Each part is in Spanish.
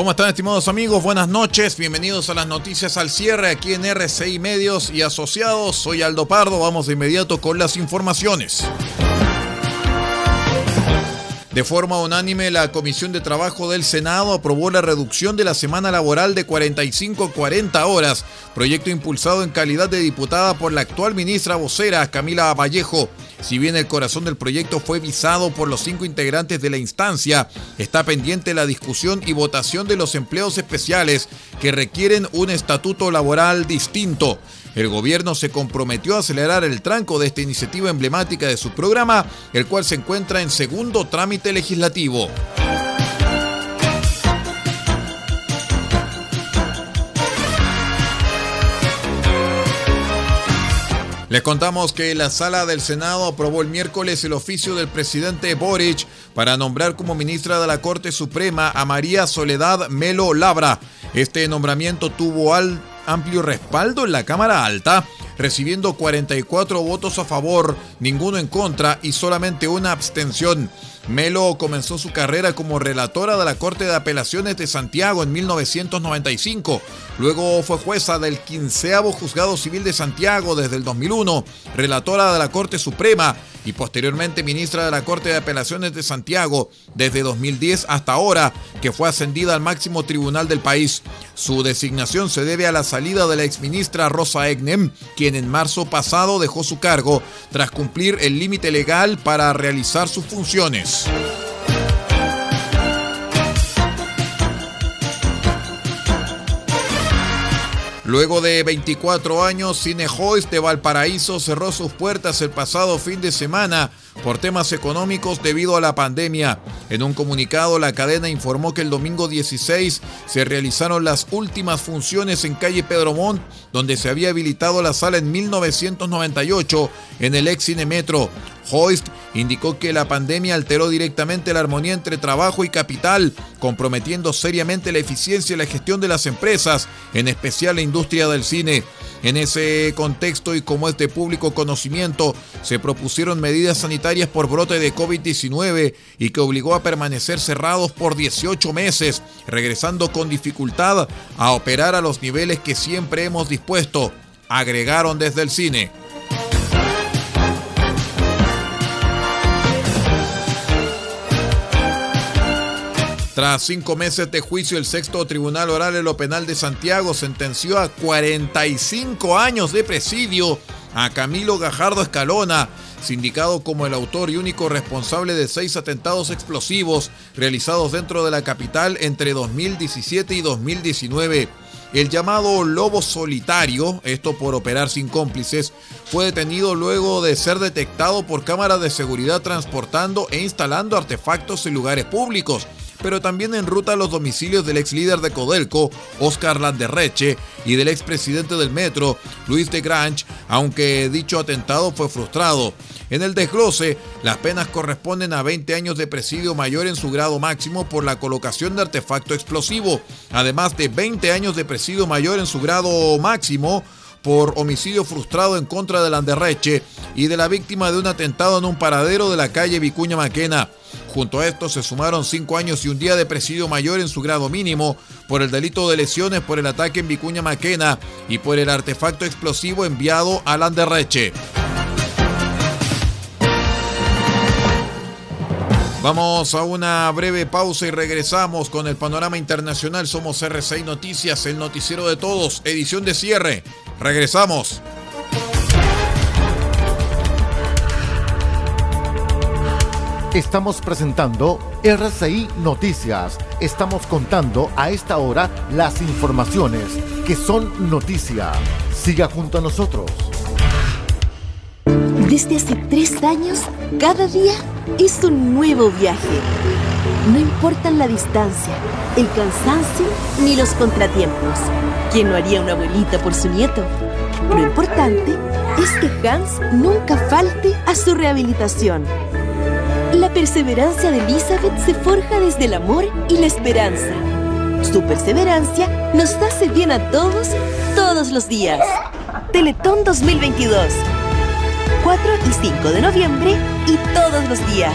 ¿Cómo están estimados amigos? Buenas noches, bienvenidos a las noticias al cierre aquí en RCI Medios y Asociados. Soy Aldo Pardo, vamos de inmediato con las informaciones. De forma unánime, la Comisión de Trabajo del Senado aprobó la reducción de la semana laboral de 45 a 40 horas, proyecto impulsado en calidad de diputada por la actual ministra vocera Camila Vallejo. Si bien el corazón del proyecto fue visado por los cinco integrantes de la instancia, está pendiente la discusión y votación de los empleos especiales que requieren un estatuto laboral distinto. El gobierno se comprometió a acelerar el tranco de esta iniciativa emblemática de su programa, el cual se encuentra en segundo trámite legislativo. Les contamos que la sala del Senado aprobó el miércoles el oficio del presidente Boric para nombrar como ministra de la Corte Suprema a María Soledad Melo Labra. Este nombramiento tuvo amplio respaldo en la Cámara Alta, recibiendo 44 votos a favor, ninguno en contra y solamente una abstención. Melo comenzó su carrera como relatora de la Corte de Apelaciones de Santiago en 1995. Luego fue jueza del 15 Juzgado Civil de Santiago desde el 2001, relatora de la Corte Suprema y posteriormente ministra de la Corte de Apelaciones de Santiago desde 2010 hasta ahora, que fue ascendida al máximo tribunal del país. Su designación se debe a la salida de la exministra Rosa Egnem, quien en marzo pasado dejó su cargo tras cumplir el límite legal para realizar sus funciones. Luego de 24 años, Cinehoist de Valparaíso cerró sus puertas el pasado fin de semana por temas económicos debido a la pandemia. En un comunicado, la cadena informó que el domingo 16 se realizaron las últimas funciones en calle Pedro Montt, donde se había habilitado la sala en 1998 en el ex Cine Metro. Hoist indicó que la pandemia alteró directamente la armonía entre trabajo y capital, comprometiendo seriamente la eficiencia y la gestión de las empresas, en especial la industria del cine. En ese contexto y como es de público conocimiento, se propusieron medidas sanitarias por brote de COVID-19 y que obligó a permanecer cerrados por 18 meses, regresando con dificultad a operar a los niveles que siempre hemos dispuesto, agregaron desde el cine. Tras cinco meses de juicio, el sexto Tribunal Oral en lo Penal de Santiago sentenció a 45 años de presidio a Camilo Gajardo Escalona, sindicado como el autor y único responsable de seis atentados explosivos realizados dentro de la capital entre 2017 y 2019. El llamado lobo solitario, esto por operar sin cómplices, fue detenido luego de ser detectado por cámaras de seguridad transportando e instalando artefactos en lugares públicos pero también en ruta a los domicilios del ex líder de Codelco, Oscar Landerreche, y del ex presidente del Metro, Luis de Grange, aunque dicho atentado fue frustrado. En el desglose, las penas corresponden a 20 años de presidio mayor en su grado máximo por la colocación de artefacto explosivo, además de 20 años de presidio mayor en su grado máximo por homicidio frustrado en contra de Landerreche y de la víctima de un atentado en un paradero de la calle Vicuña Maquena. Junto a esto se sumaron cinco años y un día de presidio mayor en su grado mínimo por el delito de lesiones por el ataque en Vicuña Maquena y por el artefacto explosivo enviado a Landerreche. Vamos a una breve pausa y regresamos con el panorama internacional. Somos RCI Noticias, el noticiero de todos, edición de cierre. Regresamos. Estamos presentando RCI Noticias. Estamos contando a esta hora las informaciones que son noticia. Siga junto a nosotros. Desde hace tres años, cada día es un nuevo viaje. No importan la distancia, el cansancio ni los contratiempos. ¿Quién no haría una abuelita por su nieto? Lo importante es que Hans nunca falte a su rehabilitación. La perseverancia de Elizabeth se forja desde el amor y la esperanza. Su perseverancia nos hace bien a todos, todos los días. Teletón 2022. 4 y 5 de noviembre y todos los días.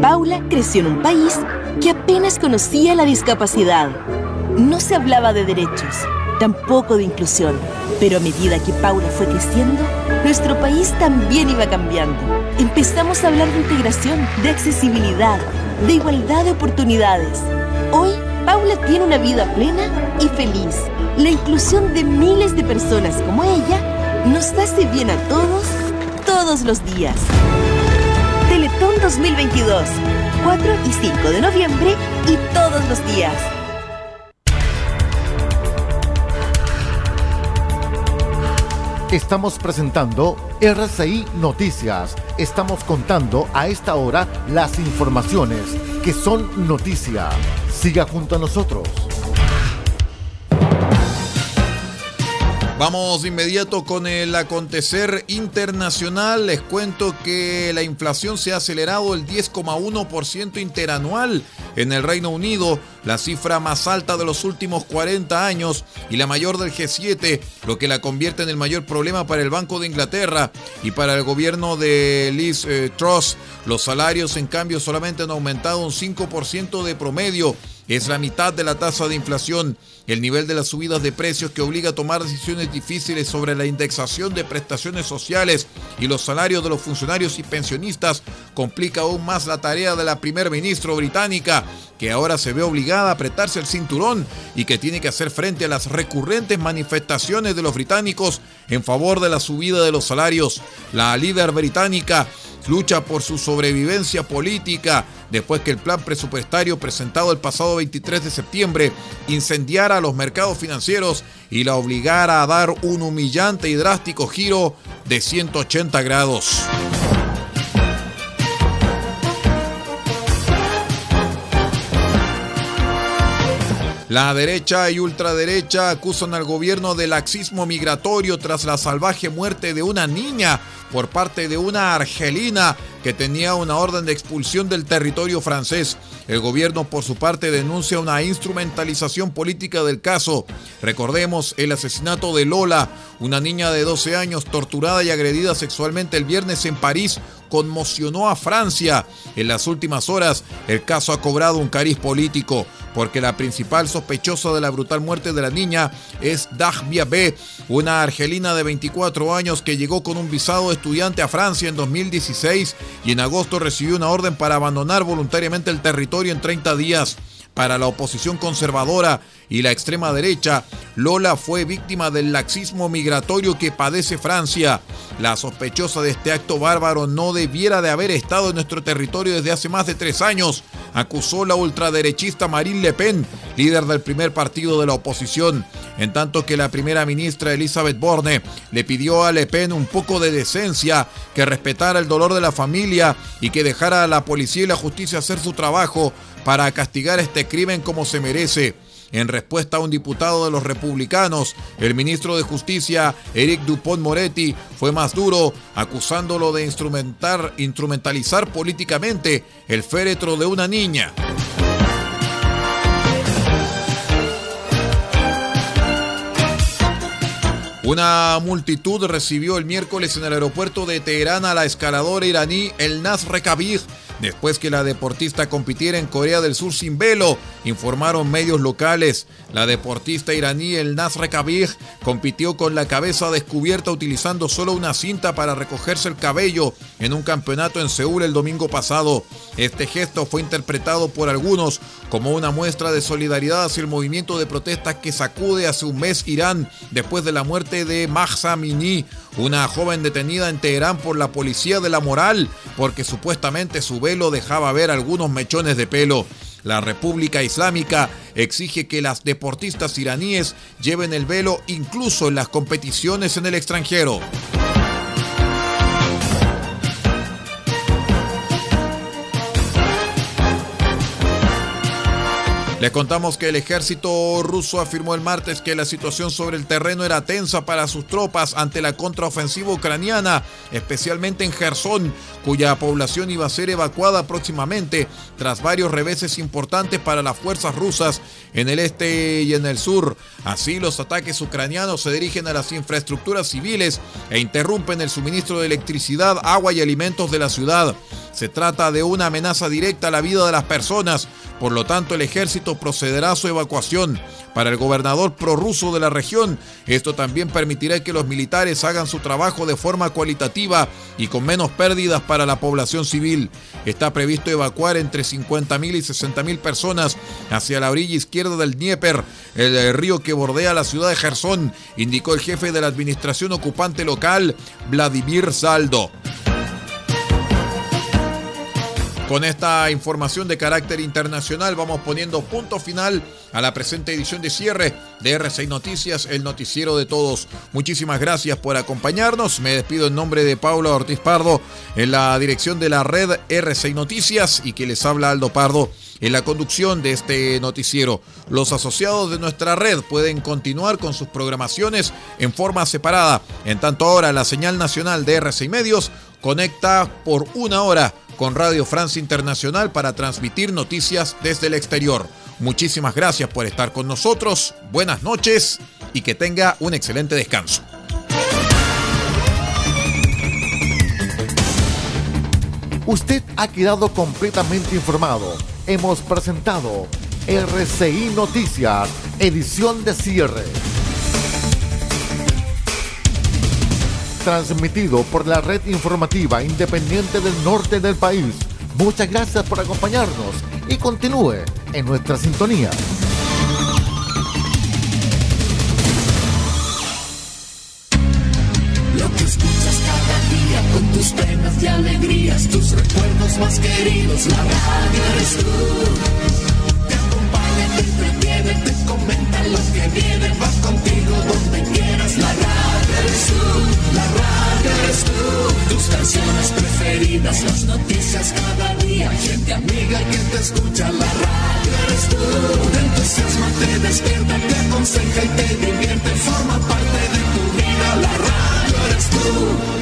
Paula creció en un país que apenas conocía la discapacidad. No se hablaba de derechos, tampoco de inclusión, pero a medida que Paula fue creciendo, nuestro país también iba cambiando. Empezamos a hablar de integración, de accesibilidad, de igualdad de oportunidades. Hoy, Paula tiene una vida plena y feliz. La inclusión de miles de personas como ella nos hace bien a todos, todos los días. Teletón 2022, 4 y 5 de noviembre y todos los días. Estamos presentando RCI Noticias. Estamos contando a esta hora las informaciones que son noticia. Siga junto a nosotros. Vamos de inmediato con el acontecer internacional. Les cuento que la inflación se ha acelerado el 10,1% interanual en el Reino Unido, la cifra más alta de los últimos 40 años y la mayor del G7, lo que la convierte en el mayor problema para el Banco de Inglaterra y para el gobierno de Liz eh, Truss. Los salarios, en cambio, solamente han aumentado un 5% de promedio. Es la mitad de la tasa de inflación. El nivel de las subidas de precios que obliga a tomar decisiones difíciles sobre la indexación de prestaciones sociales y los salarios de los funcionarios y pensionistas complica aún más la tarea de la primer ministro británica, que ahora se ve obligada a apretarse el cinturón y que tiene que hacer frente a las recurrentes manifestaciones de los británicos en favor de la subida de los salarios. La líder británica lucha por su sobrevivencia política después que el plan presupuestario presentado el pasado 23 de septiembre incendiara los mercados financieros y la obligara a dar un humillante y drástico giro de 180 grados. La derecha y ultraderecha acusan al gobierno de laxismo migratorio tras la salvaje muerte de una niña por parte de una argelina que tenía una orden de expulsión del territorio francés. El gobierno, por su parte, denuncia una instrumentalización política del caso. Recordemos el asesinato de Lola, una niña de 12 años torturada y agredida sexualmente el viernes en París, conmocionó a Francia. En las últimas horas, el caso ha cobrado un cariz político porque la principal sospechosa de la brutal muerte de la niña es Dahbia B, una argelina de 24 años que llegó con un visado de estudiante a Francia en 2016 y en agosto recibió una orden para abandonar voluntariamente el territorio en 30 días. Para la oposición conservadora y la extrema derecha, Lola fue víctima del laxismo migratorio que padece Francia. La sospechosa de este acto bárbaro no debiera de haber estado en nuestro territorio desde hace más de tres años, acusó la ultraderechista Marine Le Pen, líder del primer partido de la oposición, en tanto que la primera ministra Elizabeth Borne le pidió a Le Pen un poco de decencia, que respetara el dolor de la familia y que dejara a la policía y la justicia hacer su trabajo para castigar este crimen como se merece. En respuesta a un diputado de los republicanos, el ministro de Justicia, Eric Dupont Moretti, fue más duro, acusándolo de instrumentalizar políticamente el féretro de una niña. Una multitud recibió el miércoles en el aeropuerto de Teherán a la escaladora iraní El Nasr Kabir después que la deportista compitiera en Corea del Sur sin velo, informaron medios locales. La deportista iraní El Nasr Kabir compitió con la cabeza descubierta utilizando solo una cinta para recogerse el cabello en un campeonato en Seúl el domingo pasado. Este gesto fue interpretado por algunos como una muestra de solidaridad hacia el movimiento de protestas que sacude hace un mes Irán después de la muerte de Mahsa Amini, una joven detenida en Teherán por la policía de la moral porque supuestamente su velo dejaba ver algunos mechones de pelo. La República Islámica exige que las deportistas iraníes lleven el velo incluso en las competiciones en el extranjero. Les contamos que el ejército ruso afirmó el martes que la situación sobre el terreno era tensa para sus tropas ante la contraofensiva ucraniana, especialmente en Gerson, cuya población iba a ser evacuada próximamente tras varios reveses importantes para las fuerzas rusas en el este y en el sur. Así, los ataques ucranianos se dirigen a las infraestructuras civiles e interrumpen el suministro de electricidad, agua y alimentos de la ciudad. Se trata de una amenaza directa a la vida de las personas, por lo tanto el ejército procederá a su evacuación. Para el gobernador prorruso de la región, esto también permitirá que los militares hagan su trabajo de forma cualitativa y con menos pérdidas para la población civil. Está previsto evacuar entre 50.000 y 60.000 personas hacia la orilla izquierda del Dnieper, el río que bordea la ciudad de Gerson, indicó el jefe de la administración ocupante local, Vladimir Saldo. Con esta información de carácter internacional vamos poniendo punto final a la presente edición de cierre de R6 Noticias, el noticiero de todos. Muchísimas gracias por acompañarnos. Me despido en nombre de Paula Ortiz Pardo en la dirección de la red R6 Noticias y que les habla Aldo Pardo en la conducción de este noticiero. Los asociados de nuestra red pueden continuar con sus programaciones en forma separada. En tanto ahora la señal nacional de R6 Medios conecta por una hora con Radio Francia Internacional para transmitir noticias desde el exterior. Muchísimas gracias por estar con nosotros, buenas noches y que tenga un excelente descanso. Usted ha quedado completamente informado. Hemos presentado RCI Noticias, edición de cierre. Transmitido por la red informativa independiente del norte del país. Muchas gracias por acompañarnos y continúe en nuestra sintonía. Lo que escuchas cada día con tus penas y alegrías, tus recuerdos más queridos, la radio eres tú. Te acompaña, te entretiene, te comenta lo que viene, vas contigo donde quieras, la radio eres tú, la radio eres tú, tus canciones preferidas, las noticias cada día, gente amiga que te escucha, la radio eres tú, te entusiasma, te despierta, te aconseja y te divierte, forma parte de tu vida, la radio eres tú.